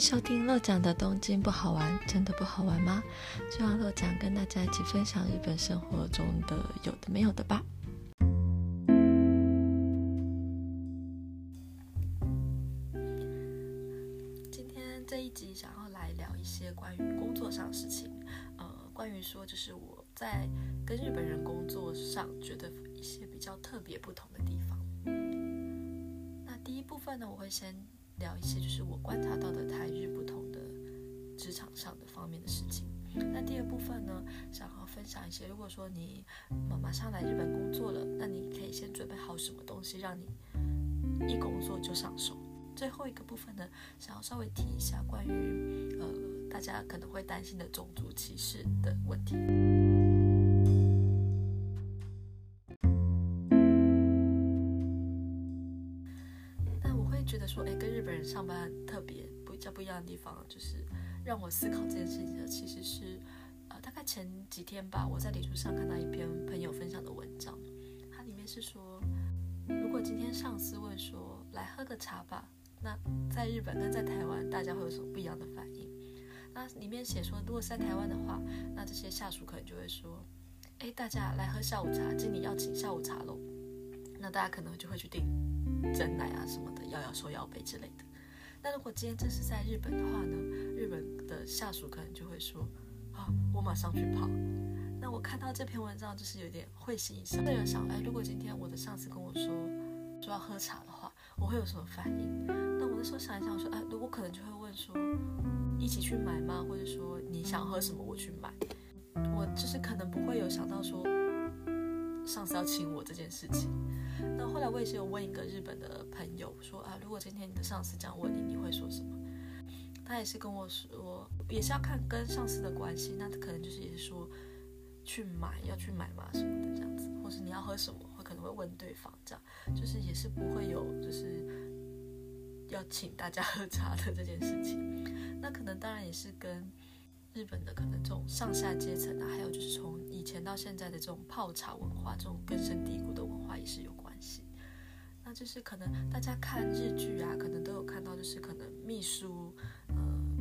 收听乐讲的东京不好玩，真的不好玩吗？就让乐讲跟大家一起分享日本生活中的有的没有的吧。今天这一集想要来聊一些关于工作上的事情，呃，关于说就是我在跟日本人工作上觉得一些比较特别不同的地方。那第一部分呢，我会先。聊一些就是我观察到的台日不同的职场上的方面的事情。那第二部分呢，想要分享一些，如果说你马上来日本工作了，那你可以先准备好什么东西，让你一工作就上手。最后一个部分呢，想要稍微提一下关于呃大家可能会担心的种族歧视的问题。上班特别不较不一样的地方，就是让我思考这件事情的，其实是，呃，大概前几天吧，我在脸书上看到一篇朋友分享的文章，它里面是说，如果今天上司问说，来喝个茶吧，那在日本跟在台湾，大家会有什么不一样的反应？那里面写说，如果是在台湾的话，那这些下属可能就会说，哎，大家来喝下午茶，经理要请下午茶喽，那大家可能就会去订。真奶啊什么的，摇摇手摇杯之类的。那如果今天这是在日本的话呢？日本的下属可能就会说：“啊，我马上去跑。”那我看到这篇文章就是有点会心一笑。个人想，哎，如果今天我的上司跟我说说要喝茶的话，我会有什么反应？那我那时候想一想，我说，哎，我可能就会问说：“一起去买吗？”或者说：“你想喝什么，我去买。”我就是可能不会有想到说。上司要请我这件事情，那后来我也是有问一个日本的朋友说，如果今天你的上司这样问你，你会说什么？他也是跟我说，也是要看跟上司的关系，那他可能就是也是说去买要去买嘛什么的这样子，或是你要喝什么，会可能会问对方这样，就是也是不会有就是要请大家 喝茶的这件事情。那可能当然也是跟。日本的可能这种上下阶层啊，还有就是从以前到现在的这种泡茶文化，这种根深蒂固的文化也是有。那就是可能大家看日剧啊，可能都有看到，就是可能秘书呃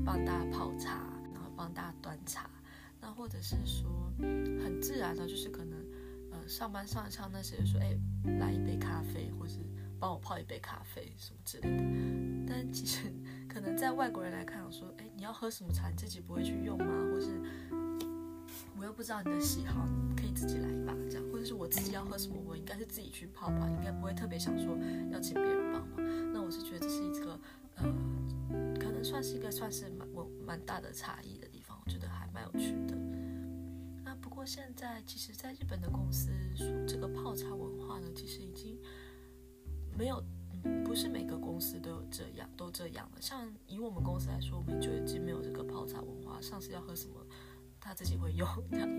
帮大家泡茶，然后帮大家端茶，那或者是说很自然的，就是可能呃上班上一上那些说，哎来一杯咖啡，或是帮我泡一杯咖啡什么之类的。但其实可能在外国人来看，说，哎。你要喝什么茶，你自己不会去用吗？或是我又不知道你的喜好，可以自己来吧，这样。或者是我自己要喝什么，我应该是自己去泡吧，应该不会特别想说要请别人帮忙。那我是觉得这是一个呃，可能算是一个算是蛮我蛮大的差异的地方，我觉得还蛮有趣的。那不过现在其实，在日本的公司，这个泡茶文化呢，其实已经没有。不是每个公司都有这样，都这样了。像以我们公司来说，我们就已经没有这个泡茶文化。上司要喝什么，他自己会用这样。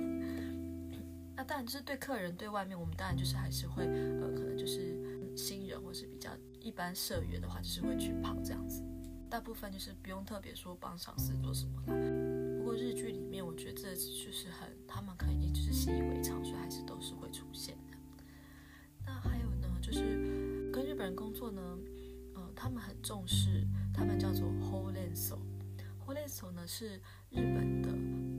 那当然就是对客人、对外面，我们当然就是还是会，呃，可能就是新人或是比较一般社员的话，就是会去跑这样子。大部分就是不用特别说帮上司做什么啦。不过日剧里面，我觉得这就是很，他们可以就是习以为常，所以还是都是会出现的。那还有呢，就是。跟日本人工作呢，呃，他们很重视，他们叫做 holenso，holenso 呢是日本的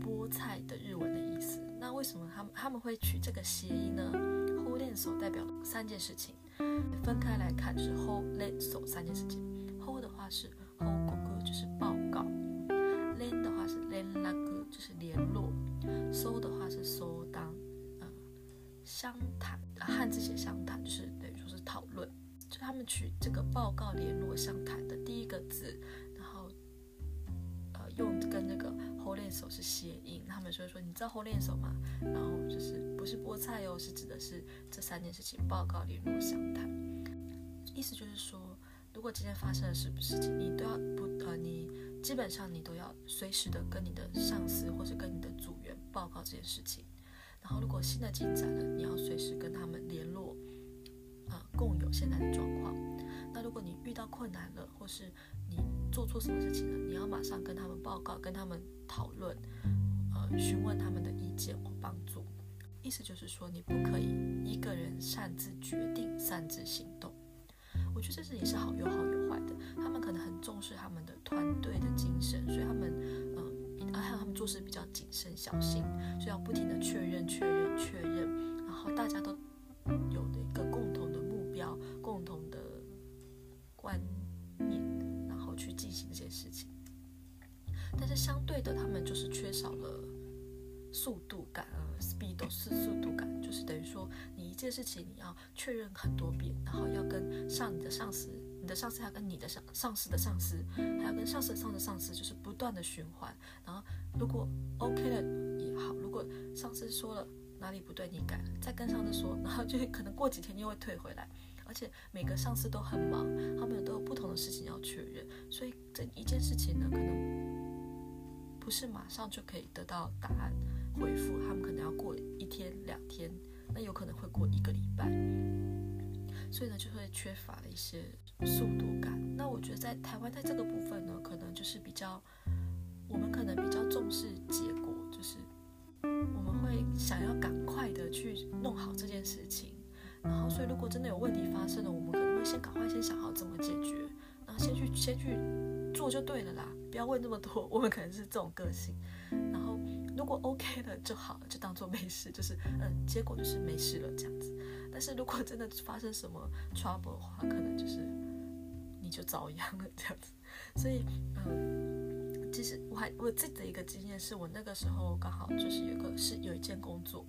菠菜的日文的意思。为什么他们他们会取这个谐音呢？holenso 代表三件事情，分开来看是 holenso 三件事情。ho 的话是 hogoku 就是报手是谐音，他们所以说你知道 whole 练手吗？然后就是不是菠菜哦，是指的是这三件事情报告联络相谈，意思就是说，如果今天发生了什么事情，你都要不呃你基本上你都要随时的跟你的上司或者跟你的组员报告这件事情，然后如果新的进展了，你要随时跟他们联络。共有现在的状况。那如果你遇到困难了，或是你做错什么事情了，你要马上跟他们报告，跟他们讨论，呃，询问他们的意见或帮助。意思就是说，你不可以一个人擅自决定、擅自行动。我觉得这是也是好有好有坏的。他们可能很重视他们的团队的精神，所以他们嗯，还有他们做事比较谨慎小心，所以要不停的确认、确认、确认，然后大家都是相对的，他们就是缺少了速度感，呃，speed 是速度感，就是等于说你一件事情你要确认很多遍，然后要跟上你的上司，你的上司要跟你的上上司的上司，还要跟上司上的上司，就是不断的循环。然后如果 OK 了也好，如果上司说了哪里不对，你改，再跟上司说，然后就可能过几天又会退回来。而且每个上司都很忙，他们都有不同的事情要确认，所以这一件事情，是马上就可以得到答案回复，他们可能要过一天两天，那有可能会过一个礼拜，所以呢就会缺乏了一些速度感。那我觉得在台湾在这个部分呢，可能就是比较，我们可能比较重视结果，就是我们会想要赶快的去弄好这件事情，然后所以如果真的有问题发生了，我们可能会先赶快先想好怎么解决，然后先去先去做就对了啦。不要问那么多，我们可能是这种个性。然后如果 OK 了就好了，就当做没事，就是嗯，结果就是没事了这样子。但是如果真的发生什么 trouble 的话，可能就是你就遭殃了这样子。所以嗯，其实我还我自己的一个经验是，我那个时候刚好就是有个是有一件工作，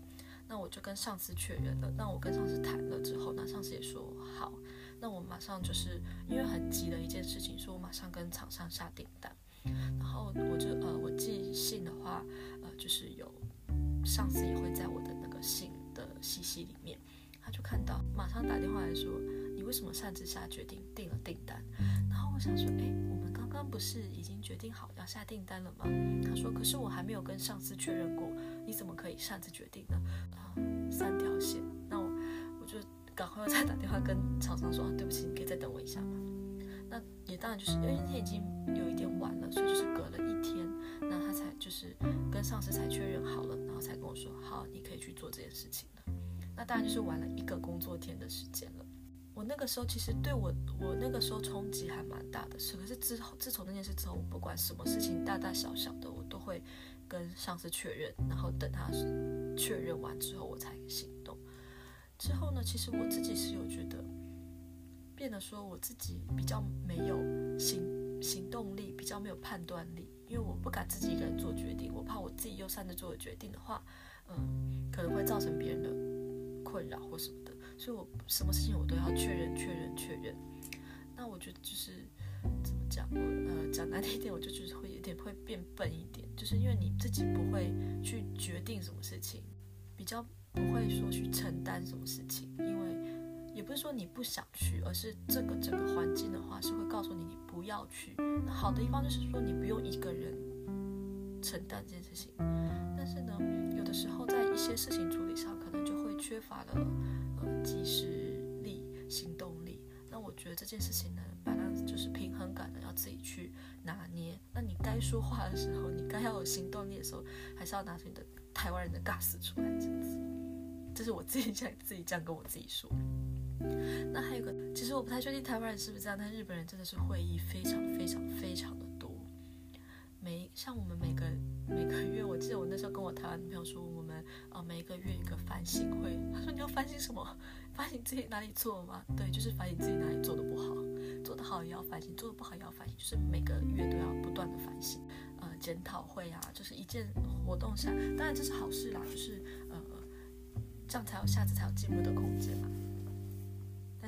那我就跟上司确认了。那我跟上司谈了之后，那上司也说好，那我马上就是因为很急的一件事情，所以我马上跟厂商下订单。然后我就呃，我寄信的话，呃，就是有上司也会在我的那个信的信息里面，他就看到，马上打电话来说，你为什么擅自下决定订了订单？然后我想说，哎，我们刚刚不是已经决定好要下订单了吗？他说，可是我还没有跟上司确认过，你怎么可以擅自决定呢？啊，三条线，那我我就赶快再打电话跟厂商说，对不起，你可以再等我一下吗？当然就是因为那天已经有一点晚了，所以就是隔了一天，那他才就是跟上司才确认好了，然后才跟我说好，你可以去做这件事情了。那当然就是晚了一个工作天的时间了。我那个时候其实对我我那个时候冲击还蛮大的，是可是之后自从那件事之后，我不管什么事情大大小小的，我都会跟上司确认，然后等他确认完之后我才行动。之后呢，其实我自己是有觉得。变得说我自己比较没有行行动力，比较没有判断力，因为我不敢自己一个人做决定，我怕我自己又擅自做了决定的话，嗯，可能会造成别人的困扰或什么的，所以我什么事情我都要确认、确认、确认。那我觉得就是怎么讲，我呃讲难听一点，我就觉得会有点会变笨一点，就是因为你自己不会去决定什么事情，比较不会说去承担什么事情，也不是说你不想去，而是这个整个环境的话是会告诉你你不要去。那好的一方就是说你不用一个人承担这件事情，但是呢，有的时候在一些事情处理上可能就会缺乏了呃及时力、行动力。那我觉得这件事情呢把它就是平衡感呢要自己去拿捏。那你该说话的时候，你该要有行动力的时候，还是要拿出你的台湾人的 gas 出来这样子。这是我自己在自己这样跟我自己说。那还有个，其实我不太确定台湾人是不是这样，但日本人真的是会议非常非常非常的多。每像我们每个每个月，我记得我那时候跟我台湾朋友说，我们啊每个月一个反省会。他说你要反省什么？反省自己哪里错了吗？对，就是反省自己哪里做的不好，做得好也要反省，做得不好也要反省，就是每个月都要不断的反省。呃，检讨会啊，就是一件活动下，当然这是好事啦，就是呃这样才有下次才有进步的空间嘛。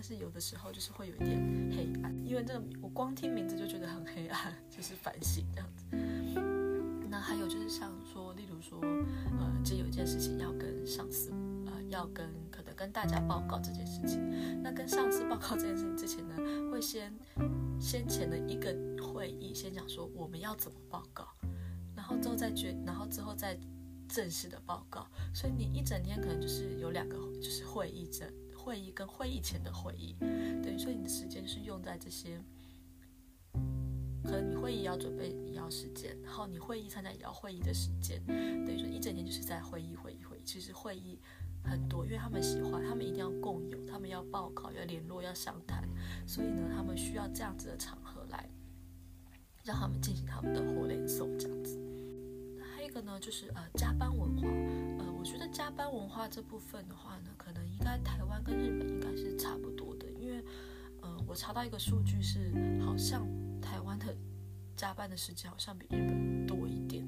是有的时候就是会有一点黑暗，因为这个我光听名字就觉得很黑暗，就是反省这样子。那还有就是像说，例如说，呃，这有一件事情要跟上司，呃，要跟可能跟大家报告这件事情。那跟上司报告这件事情之前呢，会先先前的一个会议，先讲说我们要怎么报告，然后之后再决，然后之后再正式的报告。所以你一整天可能就是有两个就是会议证。会议跟会议前的会议，等于说你的时间是用在这些，可能你会议要准备也要时间，然后你会议参加也要会议的时间，等于说一整天就是在会议会议会议。其实会议很多，因为他们喜欢，他们一定要共有，他们要报告，要联络，要商谈，所以呢，他们需要这样子的场合来让他们进行他们的活连送这样子。还有一个呢，就是呃加班文化，觉得加班文化这部分的话呢，可能应该台湾跟日本应该是差不多的，因为呃我查到一个数据是，好像台湾的加班的时间好像比日本多一点，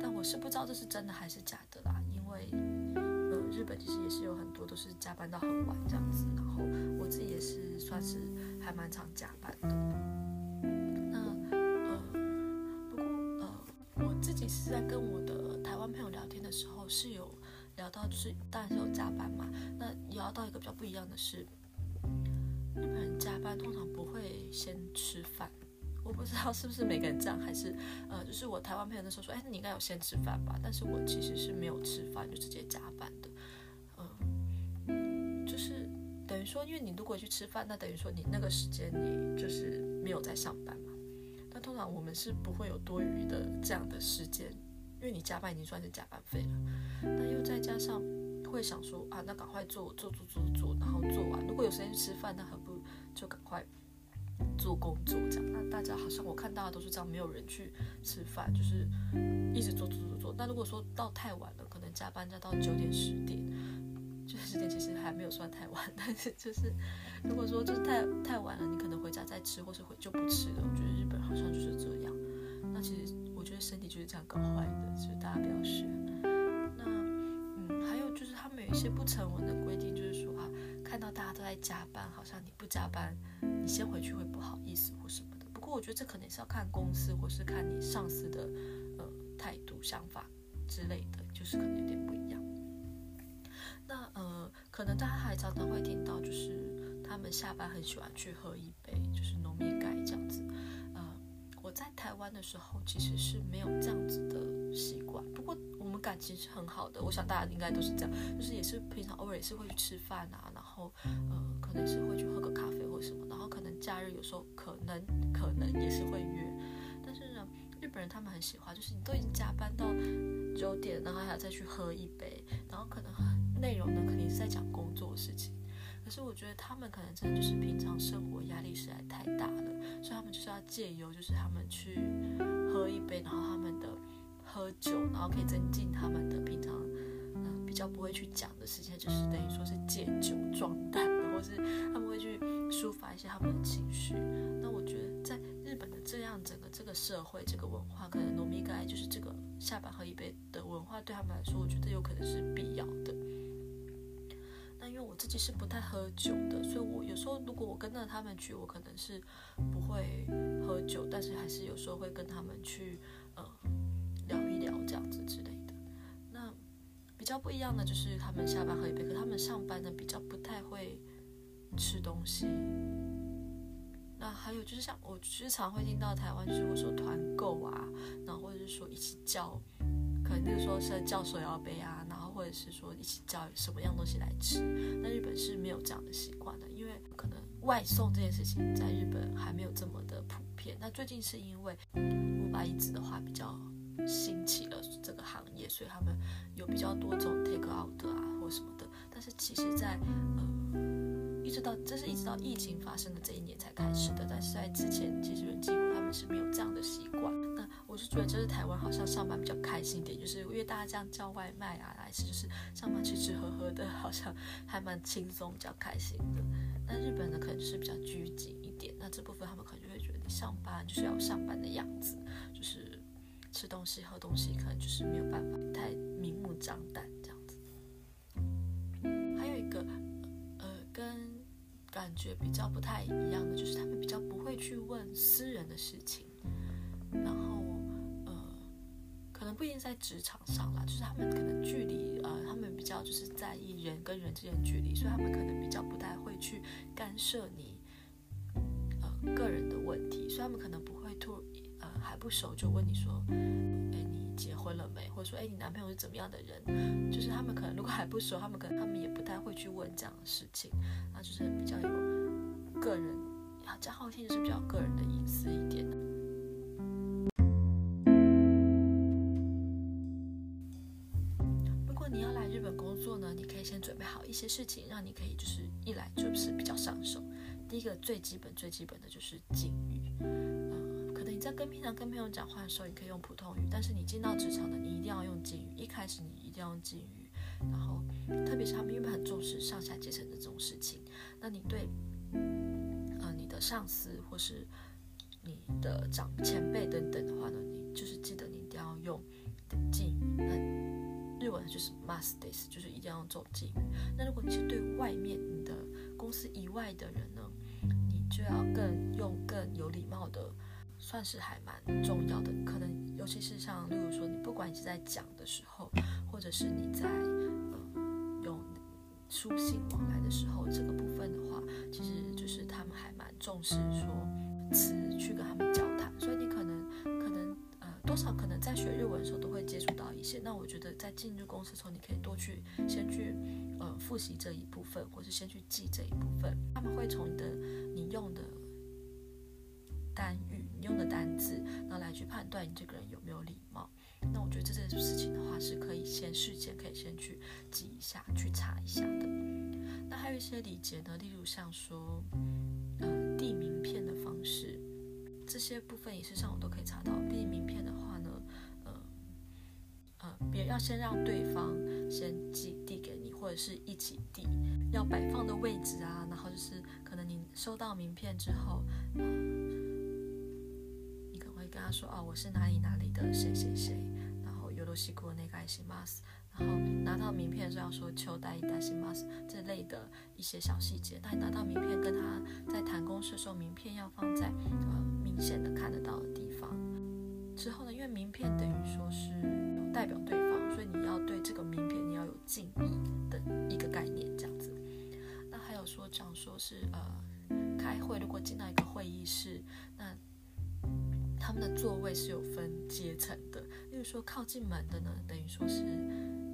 但我是不知道这是真的还是假的啦，因为。日本其实也是有很多都是加班到很晚这样子，然后我自己也是算是还蛮常加班的。那呃，不过呃，我自己是在跟我是有聊到，就是当然是有加班嘛。那聊到一个比较不一样的是，日本人加班通常不会先吃饭。我不知道是不是每个人这样，还是呃，就是我台湾朋友那时候说，哎，你应该有先吃饭吧？但是我其实是没有吃饭就直接加班的。嗯就是等于说，因为你如果去吃饭，那等于说你那个时间你就是没有在上班嘛。但通常我们是不会有多余的这样的时间，因为你加班已经算是加班费了。那又再加上会想说啊，那赶快做做做做做，然后做完。如果有时间去吃饭，那何不就赶快做工作这样？那大家好像我看大家都是这样，没有人去吃饭，就是一直做做做做。那如果说到太晚了，可能加班加到九点十点。就是十点其实还没有算太晚，但是就是如果说就是太太晚了，你可能回家再吃，或是回就不吃了。我觉得日本好像就是这样。那其实我觉得身体就是这样搞坏的，所以大家不要学。一些不成文的规定，就是说啊，看到大家都在加班，好像你不加班，你先回去会不好意思或什么的。不过我觉得这可能是要看公司或是看你上司的呃态度、想法之类的，就是可能有点不一样。那呃，可能大家还常常会听到，就是他们下班很喜欢去喝一杯，就是浓密盖这样子。呃，我在台湾的时候其实是没有这样子的习惯，不过感情是很好的，我想大家应该都是这样，就是也是平常偶尔也是会去吃饭啊，然后呃，可能是会去喝个咖啡或什么，然后可能假日有时候可能可能也是会约，但是呢，日本人他们很喜欢，就是你都已经加班到九点，然后还要再去喝一杯，然后可能。内容呢，肯定是在讲工作的事情，可是我觉得他们可能真的就是平常生活压力实在太大了，所以他们就是要借由就是他们去喝一杯，然后他们的喝酒，然后可以增进他们的平常嗯比较不会去讲的事情，就是等于说是借酒壮胆，或是他们会去抒发一些他们的情绪。那我觉得在日本的这样整个这个社会这个文化，可能农民盖就是这个下班喝一杯的文化，对他们来说，我觉得有可能是必要的。那因为我自己是不太喝酒的，所以我有时候如果我跟着他们去，我可能是不会喝酒，但是还是有时候会跟他们去比较不一样的就是他们下班喝一杯，可他们上班呢比较不太会吃东西。那还有就是像我时常会听到台湾就是会说团购啊，然后或者是说一起叫，可能就是说是叫手摇杯啊。然后或者是说一起叫什么样东西来吃，那日本是没有这样的习惯的，因为可能外送这件事情在日本还没有这么的普遍。那最近是因为五百一子的话比较兴起了所以他们有比较多这种 take out 啊或什么的。但是其实，在呃一直到这是一直到疫情发生的这一年才开始的，但是在之前其实几乎他们是没有这样的习惯。那我是觉得，就是台湾好像上班比较开心一点，就是因为大家这样叫外卖啊来吃，就是上班吃吃喝喝的，好像还蛮轻松，比较开心的。那日本呢，可能就是比较拘谨一点。那这部分他们可能就会觉得，你上班就是要上班的样子，吃东西、喝东西，可能就是没有办法太明目张胆这样子。还有一个，呃，跟感觉比较不太一样的，就是他们比较不会去问私人的事情，然后。呃可能不一定在职场上啦，就是他们可能距离，呃，他们比较就是在意人跟人之间的距离，所以他们可能比较不太会去干涉你，呃，个人的问题，所以他们可能不，还不熟就问你说，哎，你结婚了没？或者说，哎，你男朋友是怎么样的人？就是他们可能如果还不熟，他们可能他们也不太会去问这样的事情，那就是比较有个人，讲好听就是比较个人的隐私一点的。一些事情让你可以就是一来就是比较上手。第一个最基本最基本的就是敬。在跟平常跟朋友讲话的时候，你可以用普通语，但是你进到职场的，你一定要用敬语。一开始你一定要用敬语，然后特别是他们因为很重视上下阶层的这种事情，那你对呃你的上司或是你的长前辈等等的话呢，你就是记得你一定要用敬语。那日文就是 must this，就是一定要用这种敬语。那如果你是对外面你的公司以外的人呢，你就要更用更有礼貌的，算是还蛮重要的。可能尤其是像例如说，你不管是在讲的时候，或者是你在呃用书信往来的时候，这个部分的话，其实就是他们还蛮重视说词去跟他们交谈，所以你可能可能呃多少可能在学日文的时候都会接触到一些。那我觉得在进入公司的时候，你可以多去先去呃复习这一部分，或是先去记这一部分。他们会从你的你用的单语、用的单字，然后来去判断你这个人有没有礼貌。那我觉得这件事情的话，是可以先事先可以先去记一下，去查一下的。那还有一些礼节呢，例如像说呃递名片的方式，这些部分也是上网都可以查到。递名片的话呢，呃呃，别要先让对方先寄递给你，或者是一起递，要摆放的位置啊，然后就是可能你收到名片之后。说：“啊，我是哪里哪里的谁谁谁。”然后有罗西库那个爱心 mas，然后拿到名片是要说“秋代一代心 mas” 这类的一些小细节。那你拿到名片，跟他在谈公事的时候，名片要放在呃明显的看得到的地方。之后呢，因为名片等于说是代表对方，所以你要对这个名片你要有敬意的一个概念，这样子。那还有说讲说是呃开会，如果进到一个会议室，那他们的座位是有分阶层的，例如说靠近门的呢，等于说是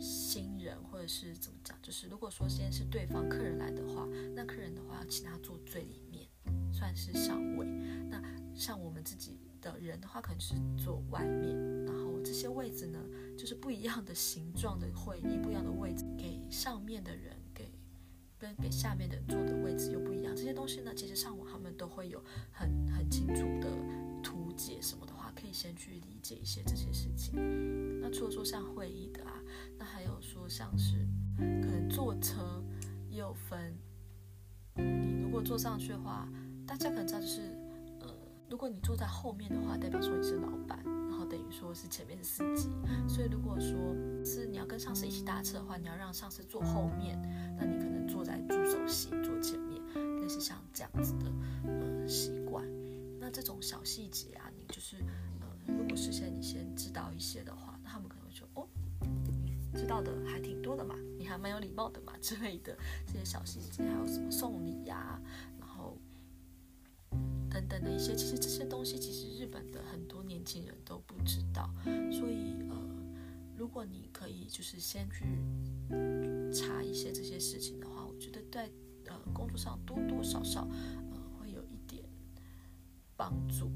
新人，或者是怎么讲，就是如果说先是对方客人来的话，那客人的话要请他坐最里面，算是上位。那像我们自己的人的话，可能是坐外面。然后这些位置呢，就是不一样的形状的会议，不一样的位置，给上面的人给跟给下面的坐的位置又不一样。这些东西呢，其实上网他们都会有很很清楚的。以先去理解一些这些事情。那除了说像会议的啊，那还有说像是可能坐车也有分。你如果坐上去的话，大家可能知道就是，呃，如果你坐在后面的话，代表说你是老板，然后等于说是前面是司机。所以如果说是你要跟上司一起搭车的话，你要让上司坐后面，那你可能坐在助手席坐前面，类似像这样子的呃习惯。那这种小细节啊，你就是，如果事先你先知道一些的话，那他们可能会说哦，知道的还挺多的嘛，你还蛮有礼貌的嘛之类的这些小细节，还有什么送礼呀，然后等等的一些，其实这些东西其实日本的很多年轻人都不知道，所以呃，如果你可以就是先去查一些这些事情的话，我觉得在呃工作上多多少少呃会有一点。帮助。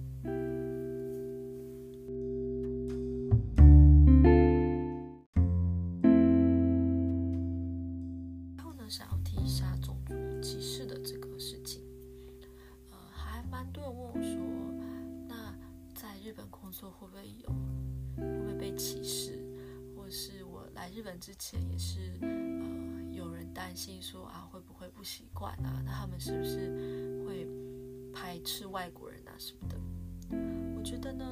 心说啊，会不会不习惯啊？那他们是不是会？排斥外国人啊什么的，我觉得呢，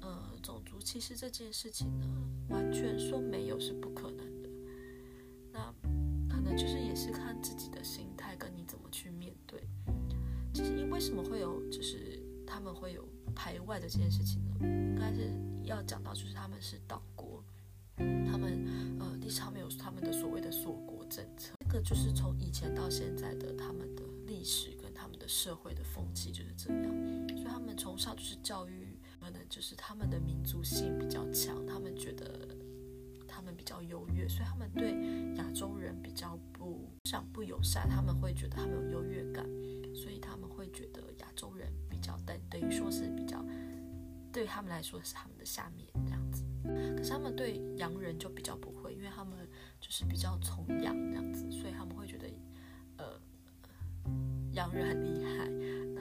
呃，种族歧视这件事情呢，完全说没有是不可能的。那可能就是也是看自己的心态跟你怎么去面对。其实因为什么会有就是他们会有排外的这件事情呢？应该是要讲到就是他们是岛国，他们呃历史上面有他们的所谓的锁国政策，就是从以前到现在的他们的历史跟他们的。社会的风气就是这样，所以他们从小就是教育，可能就是他们的民族性比较强，他们觉得他们比较优越，所以他们对亚洲人比较不想不友善，他们会觉得他们有优越感，所以他们会觉得亚洲人比较等等于说是比较对他们来说是他们的下面这样子，可是他们对洋人就比较不会，就是比较崇洋这样子，所以他们会觉得。呃洋人很厉害，那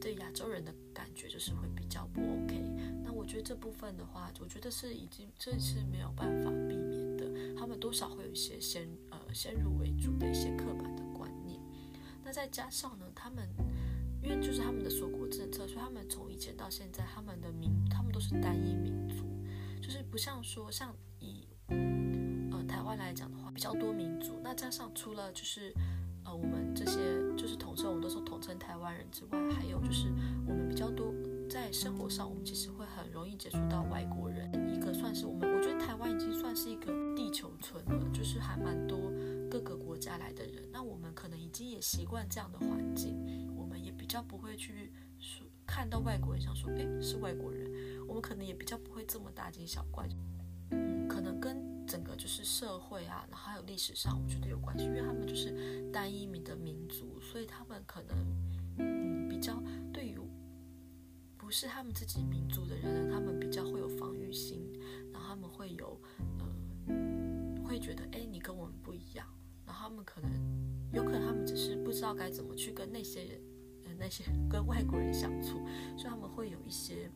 对亚洲人的感觉就是会比较不 OK。那我觉得这部分的话，我觉得是已经这是没有办法避免的，他们多少会有一些先呃先入为主的一些刻板的观念。那再加上呢，他们因为就是他们的锁国政策，所以他们从以前到现在，他们的民他们都是单一民族，就是不像说像较多民族。那加上除了就是呃我们这些就是统称，我们都说统称台湾人之外，还有就是我们比较多在生活上，我们其实会很容易接触到外国人。一个算是我们，我觉得台湾已经算是一个地球村了，就是还蛮多各个国家来的人。那我们可能已经也习惯这样的环境。我们也比较不会去说看到外国人想说，哎，是外国人。我们可能也比较不会这么大惊小怪。整个就是社会啊，然后还有历史上，我觉得有关系，因为他们就是单一民的民族，所以他们可能嗯比较对于不是他们自己民族的人，他们比较会有防御心，然后他们会有呃会觉得，哎，你跟我们不一样。然后他们可能有可能他们只是不知道该怎么去跟那些人。那些 跟外国人相处，所以他们会有一些，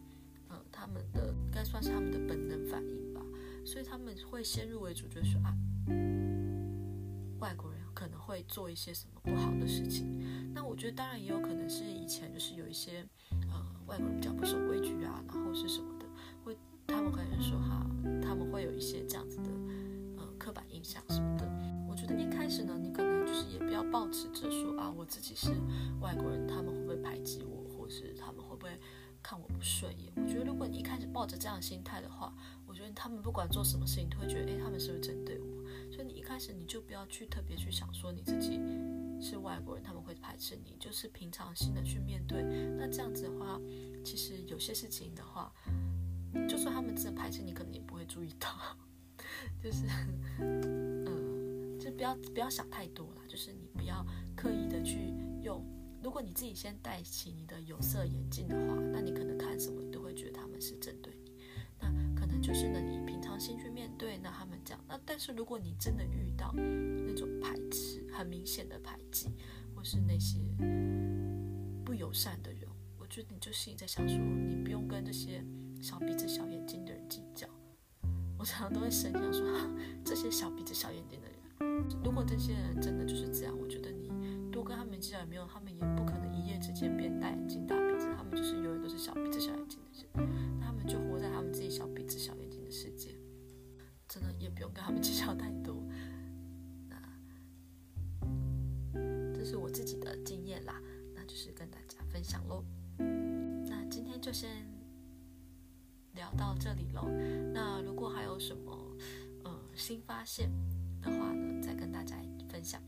呃，他们的应该算是他们的本能反应吧。所以他们会先入为主，就说啊，外国人可能会做一些什么不好的事情。那我觉得当然也有可能是以前就是有一些，呃，外国人比较不守规矩啊，然后是什么的，会他们可能说哈，他们会有一些这样子的，呃，刻板印象什么的。我觉得一开始呢，你可能。就是也不要抱持着说啊，我自己是外国人，他们会不会排挤我，或是他们会不会看我不顺眼？我觉得如果你一开始抱着这样心态的话，我觉得他们不管做什么事情都会觉得，哎，他们是不是针对我？所以你一开始你就不要去特别去想说你自己是外国人，他们会排斥你，就是平常心的去面对。那这样子的话，其实有些事情的话，就算他们真的排斥你，可能也不会注意到，就是嗯。就不要不要想太多了，就是你不要刻意的去用。如果你自己先戴起你的有色眼镜的话，那你可能看什么你都会觉得他们是针对。就是呢，你平常心去面对，那他们这样。那但是如果你真的遇到那种排斥，很明显的排挤，或是那些不友善的人，我觉得你就心里在想说，你不用跟这些小鼻子小眼睛的人计较。我常常都会深想说，这些小鼻子小眼睛的人。如果这些人真的就是这样，我觉得你多跟他们计较也没有，他们也不可能一夜之间变大眼睛大鼻子，他们就是永远都是小鼻子小眼睛的人，不用跟他们计较太多。那这是我自己的经验啦，那就是跟大家分享喽。那今天就先聊到这里喽。那如果还有什么呃新发现？的话呢，再跟大家分享。